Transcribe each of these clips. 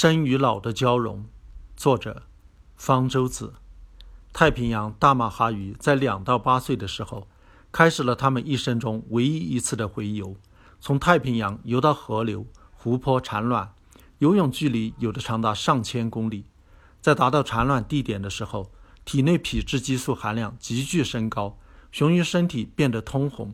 生与老的交融，作者方舟子。太平洋大马哈鱼在两到八岁的时候，开始了他们一生中唯一一次的洄游，从太平洋游到河流、湖泊产卵，游泳距离有的长达上千公里。在达到产卵地点的时候，体内皮质激素含量急剧升高，雄鱼身体变得通红。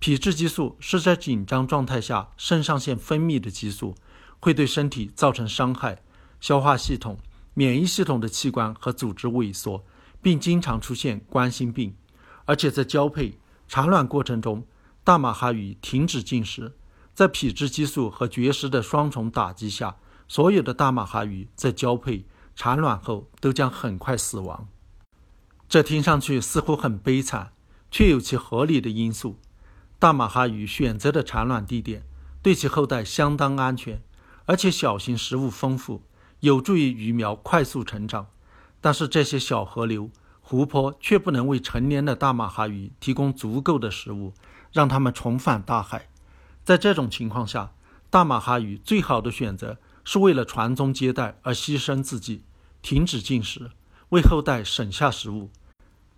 皮质激素是在紧张状态下肾上腺分泌的激素。会对身体造成伤害，消化系统、免疫系统的器官和组织萎缩，并经常出现冠心病。而且在交配、产卵过程中，大马哈鱼停止进食，在皮质激素和绝食的双重打击下，所有的大马哈鱼在交配、产卵后都将很快死亡。这听上去似乎很悲惨，却有其合理的因素。大马哈鱼选择的产卵地点对其后代相当安全。而且小型食物丰富，有助于鱼苗快速成长。但是这些小河流、湖泊却不能为成年的大马哈鱼提供足够的食物，让它们重返大海。在这种情况下，大马哈鱼最好的选择是为了传宗接代而牺牲自己，停止进食，为后代省下食物，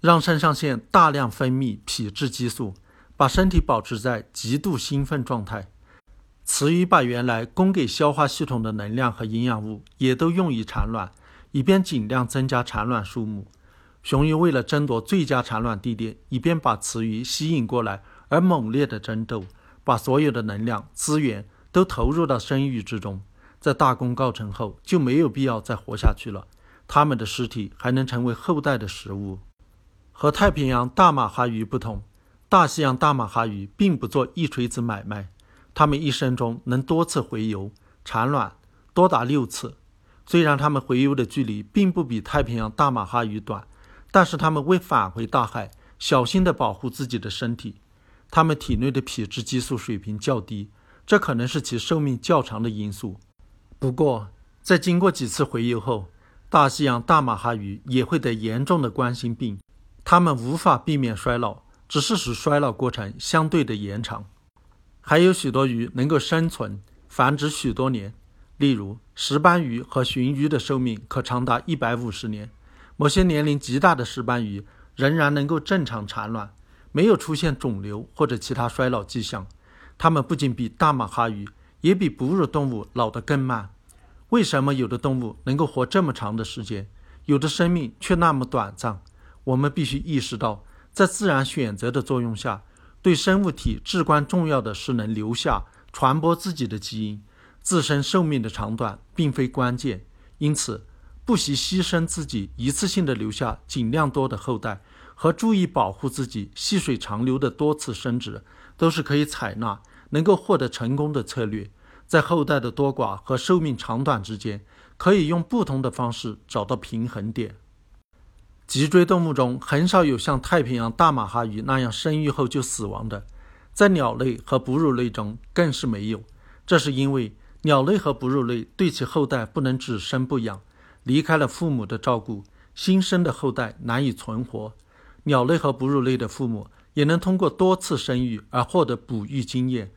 让肾上腺大量分泌皮质激素，把身体保持在极度兴奋状态。雌鱼把原来供给消化系统的能量和营养物也都用于产卵，以便尽量增加产卵数目。雄鱼为了争夺最佳产卵地点，以便把雌鱼吸引过来，而猛烈的争斗，把所有的能量资源都投入到生育之中。在大功告成后，就没有必要再活下去了。它们的尸体还能成为后代的食物。和太平洋大马哈鱼不同，大西洋大马哈鱼并不做一锤子买卖。它们一生中能多次洄游产卵，多达六次。虽然它们洄游的距离并不比太平洋大马哈鱼短，但是它们为返回大海，小心地保护自己的身体。它们体内的皮质激素水平较低，这可能是其寿命较长的因素。不过，在经过几次洄游后，大西洋大马哈鱼也会得严重的冠心病。它们无法避免衰老，只是使衰老过程相对的延长。还有许多鱼能够生存繁殖许多年，例如石斑鱼和鲟鱼的寿命可长达一百五十年。某些年龄极大的石斑鱼仍然能够正常产卵，没有出现肿瘤或者其他衰老迹象。它们不仅比大马哈鱼，也比哺乳动物老得更慢。为什么有的动物能够活这么长的时间，有的生命却那么短暂？我们必须意识到，在自然选择的作用下。对生物体至关重要的是能留下、传播自己的基因，自身寿命的长短并非关键。因此，不惜牺牲自己，一次性的留下尽量多的后代，和注意保护自己细水长流的多次生殖，都是可以采纳、能够获得成功的策略。在后代的多寡和寿命长短之间，可以用不同的方式找到平衡点。脊椎动物中很少有像太平洋大马哈鱼那样生育后就死亡的，在鸟类和哺乳类中更是没有。这是因为鸟类和哺乳类对其后代不能只生不养，离开了父母的照顾，新生的后代难以存活。鸟类和哺乳类的父母也能通过多次生育而获得哺育经验，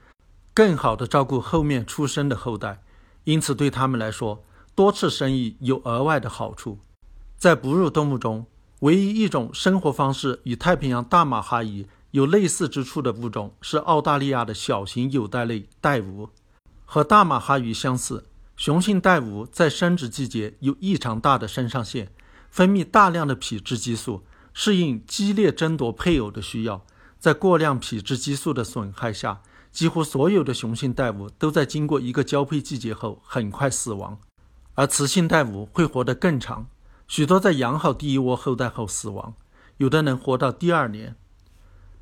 更好地照顾后面出生的后代。因此，对他们来说，多次生育有额外的好处。在哺乳动物中，唯一一种生活方式与太平洋大马哈鱼有类似之处的物种是澳大利亚的小型有袋类带蜈。和大马哈鱼相似，雄性带蜈在生殖季节有异常大的肾上腺，分泌大量的皮质激素，适应激烈争夺配偶的需要。在过量皮质激素的损害下，几乎所有的雄性带蜈都在经过一个交配季节后很快死亡，而雌性带蜈会活得更长。许多在养好第一窝后代后死亡，有的能活到第二年。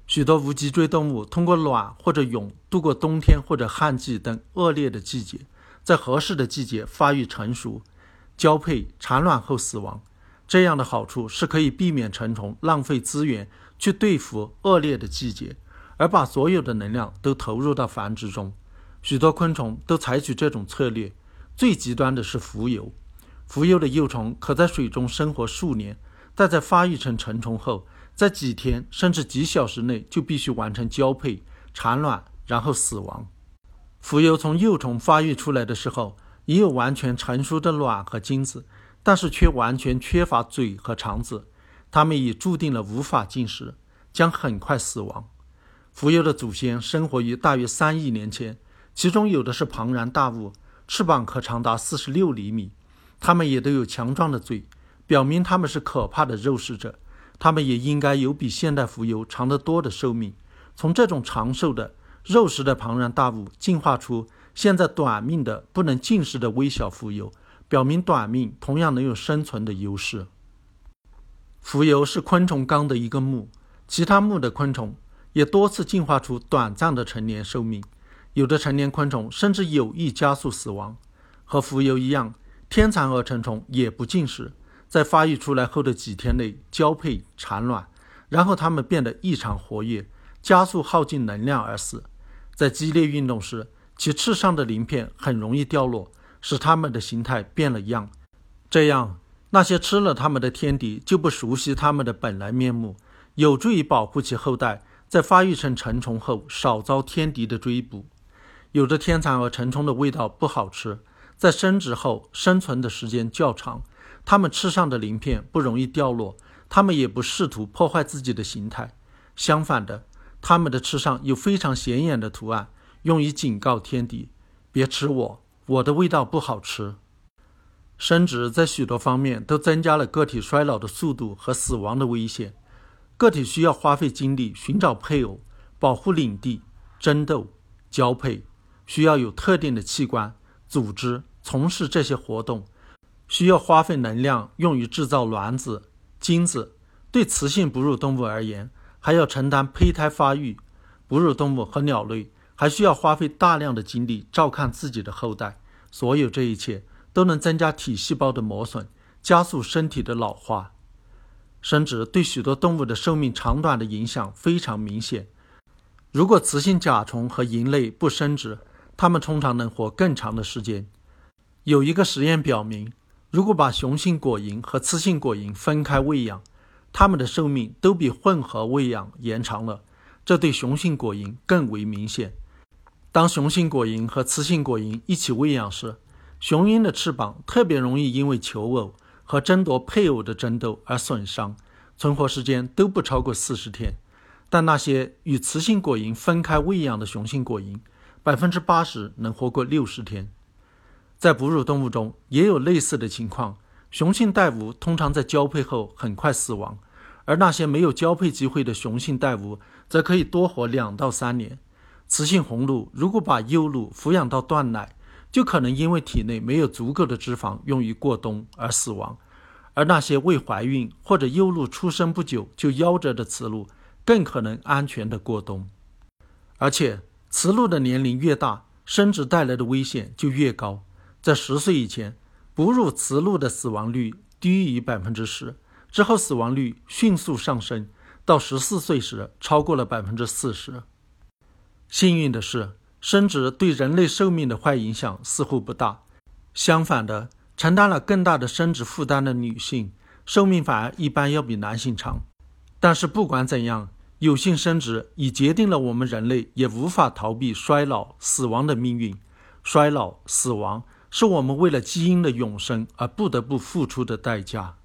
许多无脊椎动物通过卵或者蛹度过冬天或者旱季等恶劣的季节，在合适的季节发育成熟、交配、产卵后死亡。这样的好处是可以避免成虫浪费资源去对付恶劣的季节，而把所有的能量都投入到繁殖中。许多昆虫都采取这种策略，最极端的是浮游。浮游的幼虫可在水中生活数年，但在发育成成虫后，在几天甚至几小时内就必须完成交配、产卵，然后死亡。浮游从幼虫发育出来的时候，也有完全成熟的卵和精子，但是却完全缺乏嘴和肠子，它们已注定了无法进食，将很快死亡。蜉蝣的祖先生活于大约三亿年前，其中有的是庞然大物，翅膀可长达四十六厘米，它们也都有强壮的嘴，表明他们是可怕的肉食者。它们也应该有比现代蜉蝣长得多的寿命。从这种长寿的肉食的庞然大物进化出现在短命的不能进食的微小蜉蝣，表明短命同样能有生存的优势。蜉蝣是昆虫纲的一个目，其他目的昆虫也多次进化出短暂的成年寿命，有的成年昆虫甚至有意加速死亡。和蜉蝣一样，天蚕蛾成虫也不进食。在发育出来后的几天内交配产卵，然后它们变得异常活跃，加速耗尽能量而死。在激烈运动时，其翅上的鳞片很容易掉落，使它们的形态变了样。这样，那些吃了它们的天敌就不熟悉它们的本来面目，有助于保护其后代在发育成成虫后少遭天敌的追捕。有的天蚕蛾成虫的味道不好吃，在生殖后生存的时间较长。它们翅上的鳞片不容易掉落，它们也不试图破坏自己的形态。相反的，它们的翅上有非常显眼的图案，用于警告天敌：别吃我，我的味道不好吃。生殖在许多方面都增加了个体衰老的速度和死亡的危险。个体需要花费精力寻找配偶、保护领地、争斗、交配，需要有特定的器官、组织从事这些活动。需要花费能量用于制造卵子、精子。对雌性哺乳动物而言，还要承担胚胎发育。哺乳动物和鸟类还需要花费大量的精力照看自己的后代。所有这一切都能增加体细胞的磨损，加速身体的老化。生殖对许多动物的寿命长短的影响非常明显。如果雌性甲虫和蝇类不生殖，它们通常能活更长的时间。有一个实验表明。如果把雄性果蝇和雌性果蝇分开喂养，它们的寿命都比混合喂养延长了。这对雄性果蝇更为明显。当雄性果蝇和雌性果蝇一起喂养时，雄鹰的翅膀特别容易因为求偶和争夺配偶的争斗而损伤，存活时间都不超过四十天。但那些与雌性果蝇分开喂养的雄性果蝇，百分之八十能活过六十天。在哺乳动物中也有类似的情况，雄性带蜈通常在交配后很快死亡，而那些没有交配机会的雄性带蜈则可以多活两到三年。雌性红鹭如果把幼鹿抚养到断奶，就可能因为体内没有足够的脂肪用于过冬而死亡，而那些未怀孕或者幼鹿出生不久就夭折的雌鹿更可能安全的过冬。而且，雌鹿的年龄越大，生殖带来的危险就越高。在十岁以前，哺乳雌鹿的死亡率低于百分之十，之后死亡率迅速上升，到十四岁时超过了百分之四十。幸运的是，生殖对人类寿命的坏影响似乎不大。相反的，承担了更大的生殖负担的女性，寿命反而一般要比男性长。但是不管怎样，有性生殖已决定了我们人类也无法逃避衰老、死亡的命运。衰老、死亡。是我们为了基因的永生而不得不付出的代价。